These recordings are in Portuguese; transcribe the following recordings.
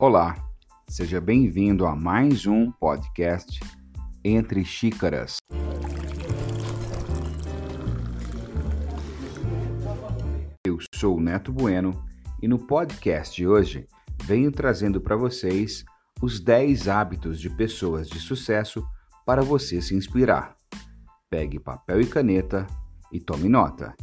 Olá, seja bem-vindo a mais um podcast Entre Xícaras. Eu sou o Neto Bueno e no podcast de hoje venho trazendo para vocês os 10 hábitos de pessoas de sucesso para você se inspirar. Pegue papel e caneta e tome nota.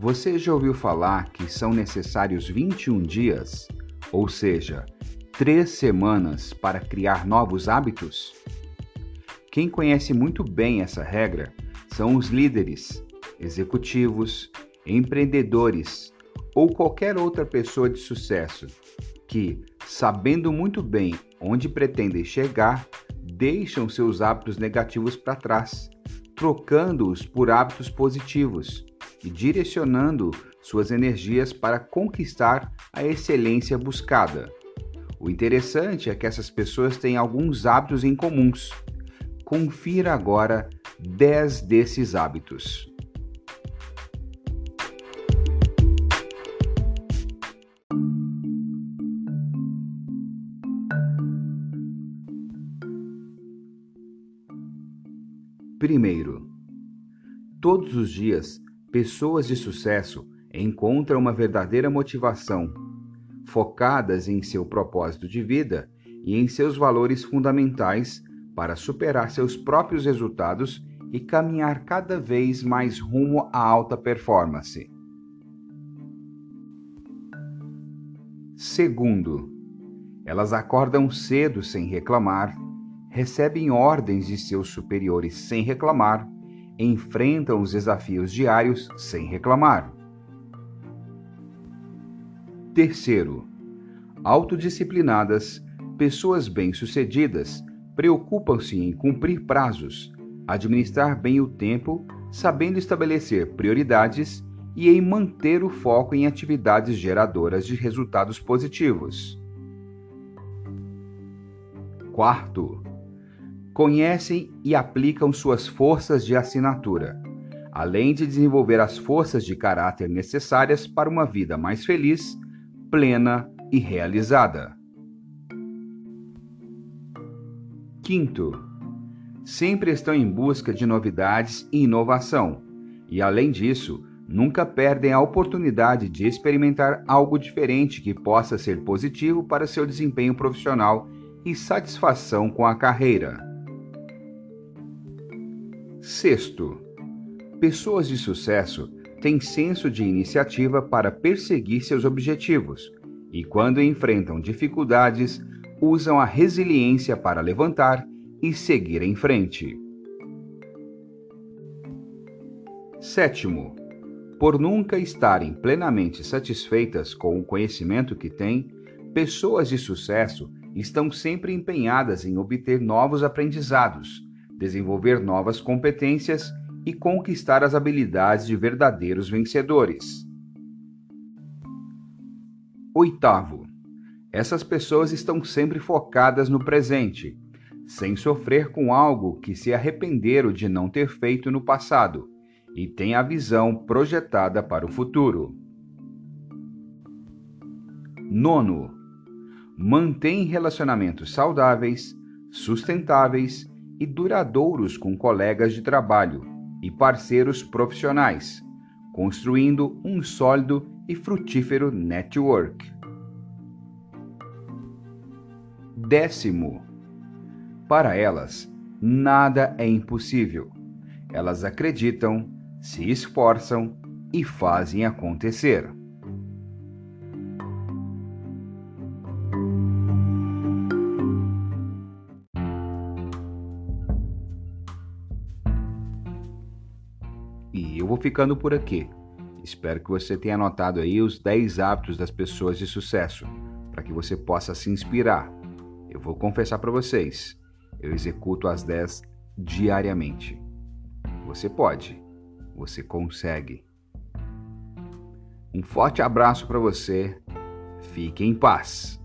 Você já ouviu falar que são necessários 21 dias, ou seja, três semanas, para criar novos hábitos? Quem conhece muito bem essa regra são os líderes, executivos, empreendedores ou qualquer outra pessoa de sucesso que, sabendo muito bem onde pretendem chegar, deixam seus hábitos negativos para trás, trocando-os por hábitos positivos e direcionando suas energias para conquistar a excelência buscada. O interessante é que essas pessoas têm alguns hábitos em comuns. Confira agora 10 desses hábitos. Primeiro, todos os dias Pessoas de sucesso encontram uma verdadeira motivação, focadas em seu propósito de vida e em seus valores fundamentais para superar seus próprios resultados e caminhar cada vez mais rumo à alta performance. Segundo, elas acordam cedo sem reclamar, recebem ordens de seus superiores sem reclamar enfrentam os desafios diários sem reclamar. Terceiro, autodisciplinadas, pessoas bem-sucedidas preocupam-se em cumprir prazos, administrar bem o tempo, sabendo estabelecer prioridades e em manter o foco em atividades geradoras de resultados positivos. Quarto, conhecem e aplicam suas forças de assinatura, além de desenvolver as forças de caráter necessárias para uma vida mais feliz, plena e realizada. Quinto, sempre estão em busca de novidades e inovação, e além disso, nunca perdem a oportunidade de experimentar algo diferente que possa ser positivo para seu desempenho profissional e satisfação com a carreira. Sexto, pessoas de sucesso têm senso de iniciativa para perseguir seus objetivos e, quando enfrentam dificuldades, usam a resiliência para levantar e seguir em frente. Sétimo, por nunca estarem plenamente satisfeitas com o conhecimento que têm, pessoas de sucesso estão sempre empenhadas em obter novos aprendizados desenvolver novas competências e conquistar as habilidades de verdadeiros vencedores. Oitavo, essas pessoas estão sempre focadas no presente, sem sofrer com algo que se arrependeram de não ter feito no passado e têm a visão projetada para o futuro. Nono, mantém relacionamentos saudáveis, sustentáveis e duradouros com colegas de trabalho e parceiros profissionais, construindo um sólido e frutífero network. Décimo, para elas, nada é impossível. Elas acreditam, se esforçam e fazem acontecer. E eu vou ficando por aqui. Espero que você tenha anotado aí os 10 hábitos das pessoas de sucesso, para que você possa se inspirar. Eu vou confessar para vocês, eu executo as 10 diariamente. Você pode, você consegue. Um forte abraço para você. Fique em paz.